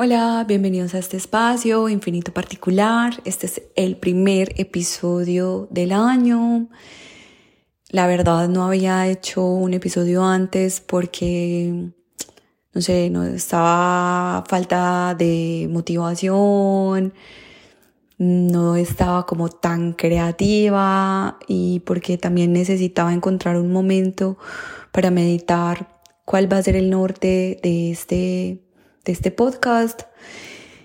Hola, bienvenidos a este espacio infinito particular. Este es el primer episodio del año. La verdad no había hecho un episodio antes porque, no sé, no estaba falta de motivación, no estaba como tan creativa y porque también necesitaba encontrar un momento para meditar cuál va a ser el norte de este de este podcast.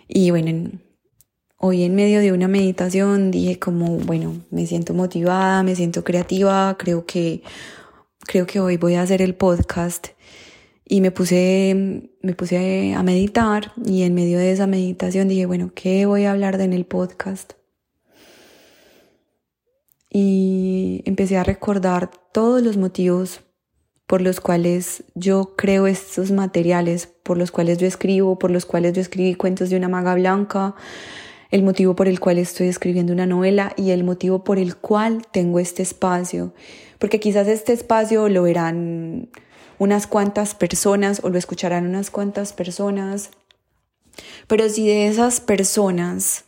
Y bueno, hoy en medio de una meditación dije como, bueno, me siento motivada, me siento creativa, creo que, creo que hoy voy a hacer el podcast. Y me puse, me puse a meditar y en medio de esa meditación dije, bueno, ¿qué voy a hablar de en el podcast? Y empecé a recordar todos los motivos por los cuales yo creo estos materiales, por los cuales yo escribo, por los cuales yo escribí cuentos de una maga blanca, el motivo por el cual estoy escribiendo una novela y el motivo por el cual tengo este espacio. Porque quizás este espacio lo verán unas cuantas personas o lo escucharán unas cuantas personas, pero si de esas personas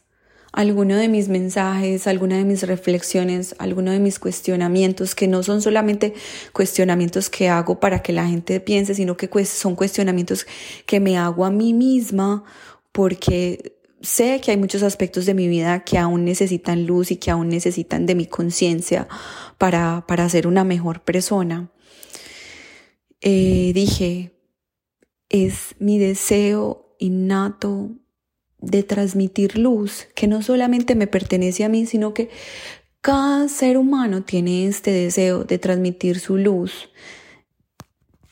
alguno de mis mensajes, alguna de mis reflexiones, alguno de mis cuestionamientos, que no son solamente cuestionamientos que hago para que la gente piense, sino que son cuestionamientos que me hago a mí misma porque sé que hay muchos aspectos de mi vida que aún necesitan luz y que aún necesitan de mi conciencia para, para ser una mejor persona. Eh, dije, es mi deseo innato de transmitir luz, que no solamente me pertenece a mí, sino que cada ser humano tiene este deseo de transmitir su luz.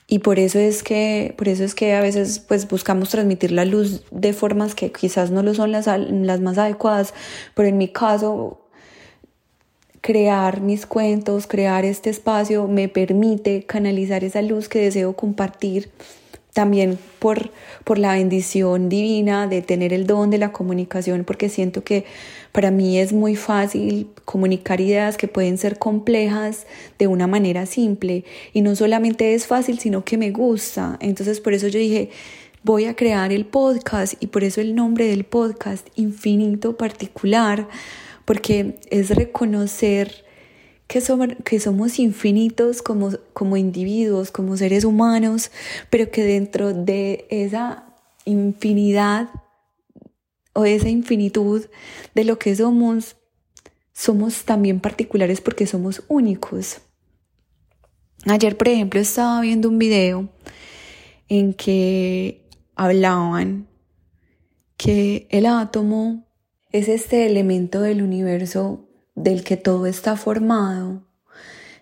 Y por eso es que, por eso es que a veces pues buscamos transmitir la luz de formas que quizás no lo son las, las más adecuadas, pero en mi caso crear mis cuentos, crear este espacio me permite canalizar esa luz que deseo compartir también por, por la bendición divina de tener el don de la comunicación, porque siento que para mí es muy fácil comunicar ideas que pueden ser complejas de una manera simple. Y no solamente es fácil, sino que me gusta. Entonces por eso yo dije, voy a crear el podcast y por eso el nombre del podcast, infinito particular, porque es reconocer que somos, que somos infinitos como, como individuos, como seres humanos, pero que dentro de esa infinidad o esa infinitud de lo que somos, somos también particulares porque somos únicos. Ayer, por ejemplo, estaba viendo un video en que hablaban que el átomo es este elemento del universo del que todo está formado.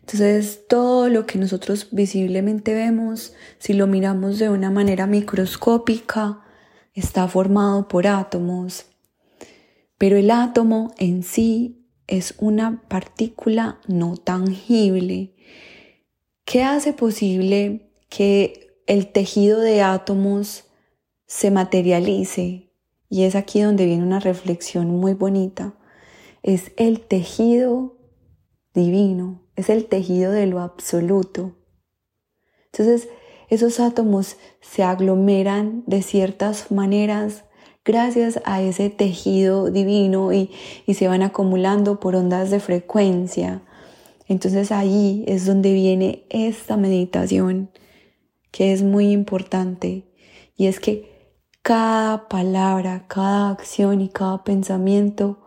Entonces, todo lo que nosotros visiblemente vemos, si lo miramos de una manera microscópica, está formado por átomos. Pero el átomo en sí es una partícula no tangible. ¿Qué hace posible que el tejido de átomos se materialice? Y es aquí donde viene una reflexión muy bonita es el tejido divino, es el tejido de lo absoluto. Entonces, esos átomos se aglomeran de ciertas maneras gracias a ese tejido divino y, y, se van acumulando por ondas de frecuencia. Entonces ahí es donde viene esta meditación que es muy importante y es que cada palabra, cada acción y cada pensamiento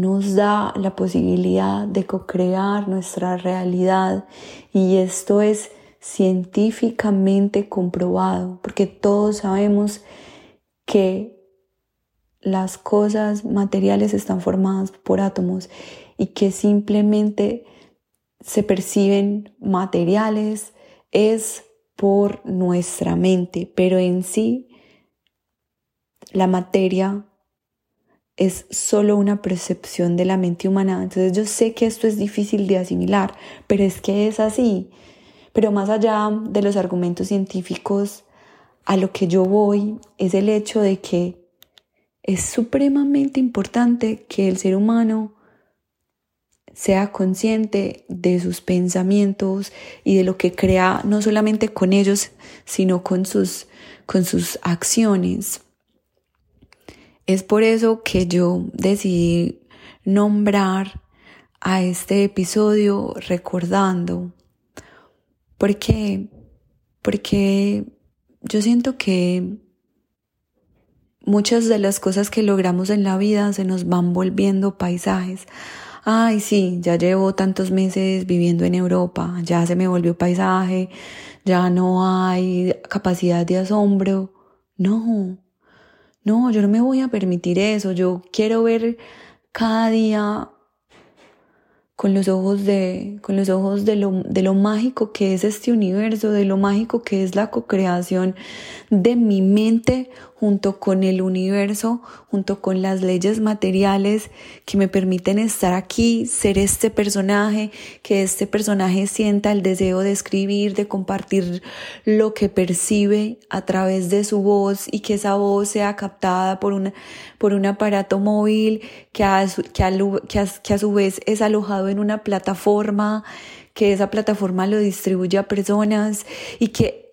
nos da la posibilidad de co-crear nuestra realidad. Y esto es científicamente comprobado porque todos sabemos que las cosas materiales están formadas por átomos y que simplemente se perciben materiales es por nuestra mente, pero en sí la materia es solo una percepción de la mente humana. Entonces yo sé que esto es difícil de asimilar, pero es que es así. Pero más allá de los argumentos científicos, a lo que yo voy es el hecho de que es supremamente importante que el ser humano sea consciente de sus pensamientos y de lo que crea no solamente con ellos, sino con sus, con sus acciones. Es por eso que yo decidí nombrar a este episodio recordando. Porque, porque yo siento que muchas de las cosas que logramos en la vida se nos van volviendo paisajes. Ay, sí, ya llevo tantos meses viviendo en Europa, ya se me volvió paisaje, ya no hay capacidad de asombro. No, no, yo no me voy a permitir eso. Yo quiero ver cada día con los ojos de, con los ojos de lo, de lo mágico que es este universo, de lo mágico que es la co-creación de mi mente junto con el universo, junto con las leyes materiales que me permiten estar aquí, ser este personaje, que este personaje sienta el deseo de escribir, de compartir lo que percibe a través de su voz y que esa voz sea captada por, por un aparato móvil que a, que, a, que a su vez es alojado en una plataforma, que esa plataforma lo distribuye a personas y que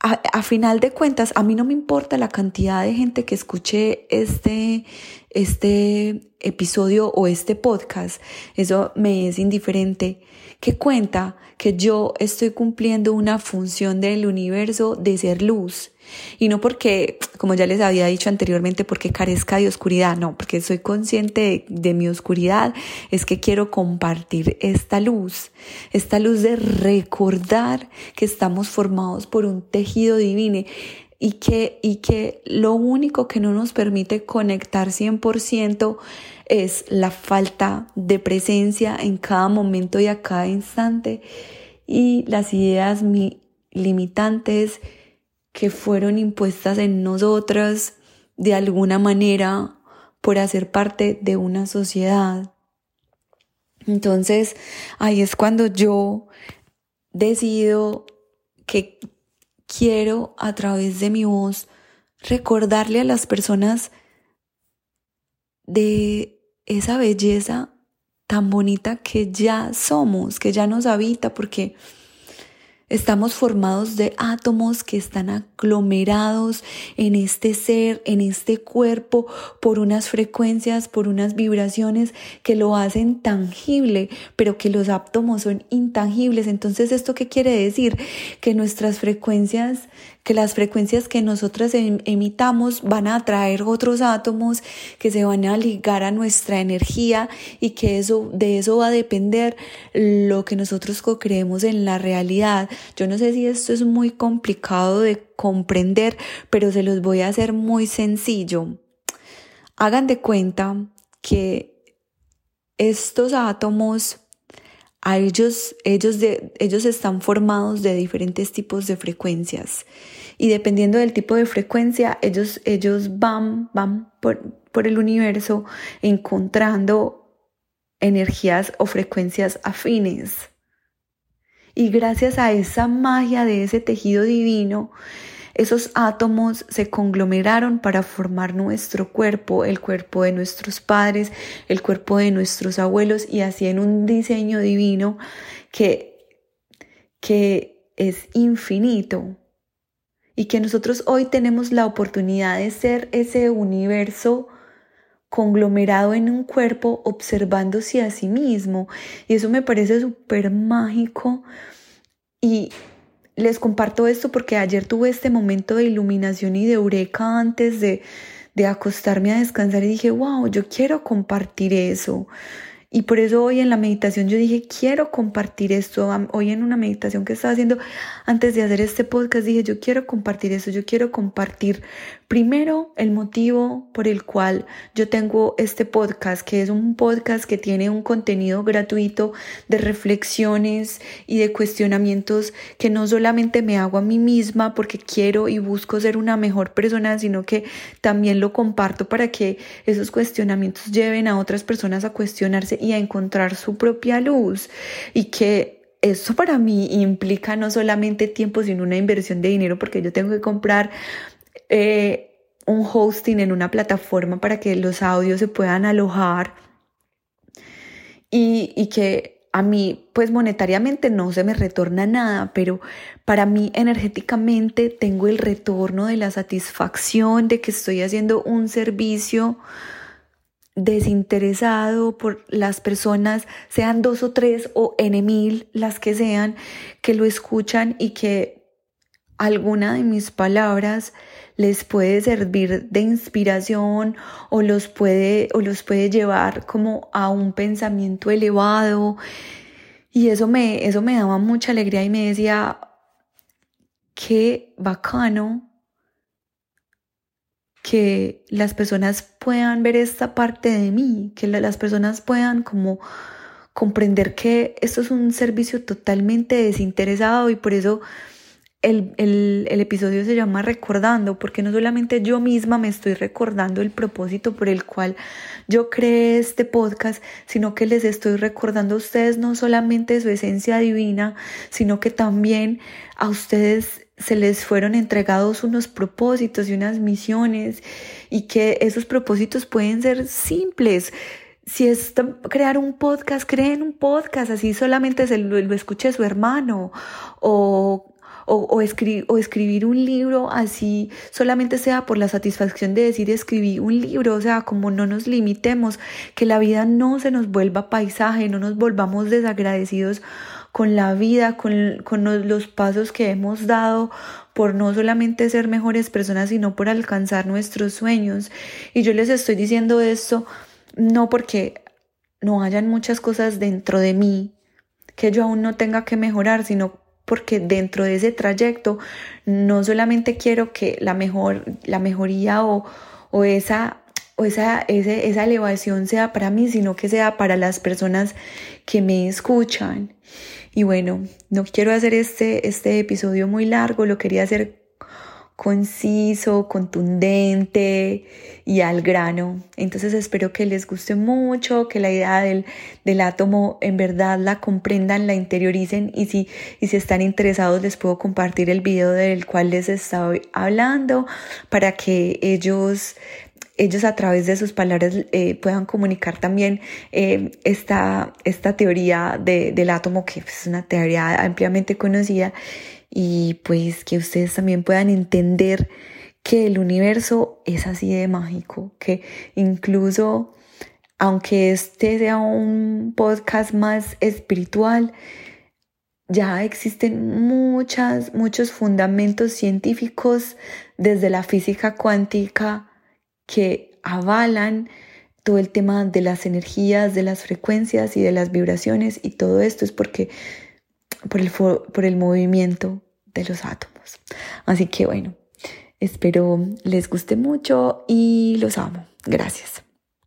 a, final de cuentas, a mí no me importa la cantidad de gente que escuche este, este episodio o este podcast. Eso me es indiferente. Que cuenta que yo estoy cumpliendo una función del universo de ser luz y no porque, como ya les había dicho anteriormente, porque carezca de oscuridad, no, porque soy consciente de, mi oscuridad, es que quiero compartir esta luz, esta luz de recordar que estamos formados por un tejido divino y que, y que lo único que no nos permite conectar 100% es la falta de presencia en cada momento y a cada instante y las ideas limitantes que fueron impuestas en nosotras de alguna manera por hacer parte de una sociedad. Entonces, ahí es cuando yo decido que quiero a través de mi voz recordarle a las personas de esa belleza tan bonita que ya somos, que ya nos habita, porque Estamos formados de átomos que están aglomerados en este ser, en este cuerpo, por unas frecuencias, por unas vibraciones que lo hacen tangible, pero que los átomos son intangibles. Entonces, ¿esto qué quiere decir? Que nuestras frecuencias que las frecuencias que nosotras em, emitamos van a atraer otros átomos que se van a ligar a nuestra energía y que eso, de eso va a depender lo que nosotros creemos en la realidad. Yo no sé si esto es muy complicado de comprender, pero se los voy a hacer muy sencillo. Hagan de cuenta que estos átomos a ellos, ellos, de, ellos están formados de diferentes tipos de frecuencias y dependiendo del tipo de frecuencia, ellos, ellos van, van por, por el universo encontrando energías o frecuencias afines. Y gracias a esa magia de ese tejido divino, esos átomos se conglomeraron para formar nuestro cuerpo, el cuerpo de nuestros padres, el cuerpo de nuestros abuelos y así en un diseño divino que, que es infinito y que nosotros hoy tenemos la oportunidad de ser ese universo conglomerado en un cuerpo observándose a sí mismo. Y eso me parece súper mágico y les comparto esto porque ayer tuve este momento de iluminación y de eureka antes de, de acostarme a descansar y dije, wow, yo quiero compartir eso. Y por eso hoy en la meditación yo dije, quiero compartir esto. Hoy en una meditación que estaba haciendo antes de hacer este podcast, dije, yo quiero compartir eso, yo quiero compartir primero el motivo por el cual yo tengo este podcast, que es un podcast que tiene un contenido gratuito de reflexiones y de cuestionamientos que no solamente me hago a mí misma porque quiero y busco ser una mejor persona, sino que también lo comparto para que esos cuestionamientos lleven a otras personas a cuestionarse y a encontrar su propia luz. Y que eso para mí implica no solamente tiempo, sino una inversión de dinero porque yo tengo que comprar eh, un hosting en una plataforma para que los audios se puedan alojar y, y que a mí, pues monetariamente no se me retorna nada, pero para mí energéticamente tengo el retorno de la satisfacción de que estoy haciendo un servicio desinteresado por las personas, sean dos o tres o en mil, las que sean, que lo escuchan y que alguna de mis palabras les puede servir de inspiración o los puede, o los puede llevar como a un pensamiento elevado. Y eso me, eso me daba mucha alegría y me decía, qué bacano que las personas puedan ver esta parte de mí, que las personas puedan como comprender que esto es un servicio totalmente desinteresado y por eso el, el, episodio se llama Recordando, porque no solamente yo misma me estoy recordando el propósito por el cual yo creé este podcast, sino que les estoy recordando a ustedes no solamente su esencia divina, sino que también a ustedes se les fueron entregados unos propósitos y unas misiones y que esos propósitos pueden ser simples. Si es crear un podcast, creen un podcast, así solamente se lo, lo escuche su hermano o o, escribir un libro así solamente sea por la satisfacción de decir escribí un libro, o sea, como no nos limitemos, que la vida no se nos vuelva paisaje, no nos volvamos desagradecidos con la vida, con, con los pasos que hemos dado por no solamente ser mejores personas, sino por alcanzar nuestros sueños. Y yo les estoy diciendo esto no porque no hayan muchas cosas dentro de mí que yo aún no tenga que mejorar, sino porque dentro de ese trayecto no solamente quiero que la, mejor, la mejoría o, o esa o esa, esa elevación sea para mí, sino que sea para las personas que me escuchan. Y bueno, no quiero hacer este, este episodio muy largo, lo quería hacer conciso, contundente y al grano. Entonces espero que les guste mucho, que la idea del, del, átomo en verdad la comprendan, la interioricen y si, y si están interesados les puedo compartir el video del cual les estoy hablando para que ellos ellos a través de sus palabras eh, puedan comunicar también eh, esta, esta teoría de, del átomo, que es una teoría ampliamente conocida y pues que ustedes también puedan entender que el universo es así de mágico, que incluso aunque este sea un podcast más espiritual, ya existen muchas, muchos fundamentos científicos desde la física cuántica que avalan todo el tema de las energías, de las frecuencias y de las vibraciones y todo esto es porque por el, por el movimiento de los átomos. Así que bueno, espero les guste mucho y los amo. Gracias.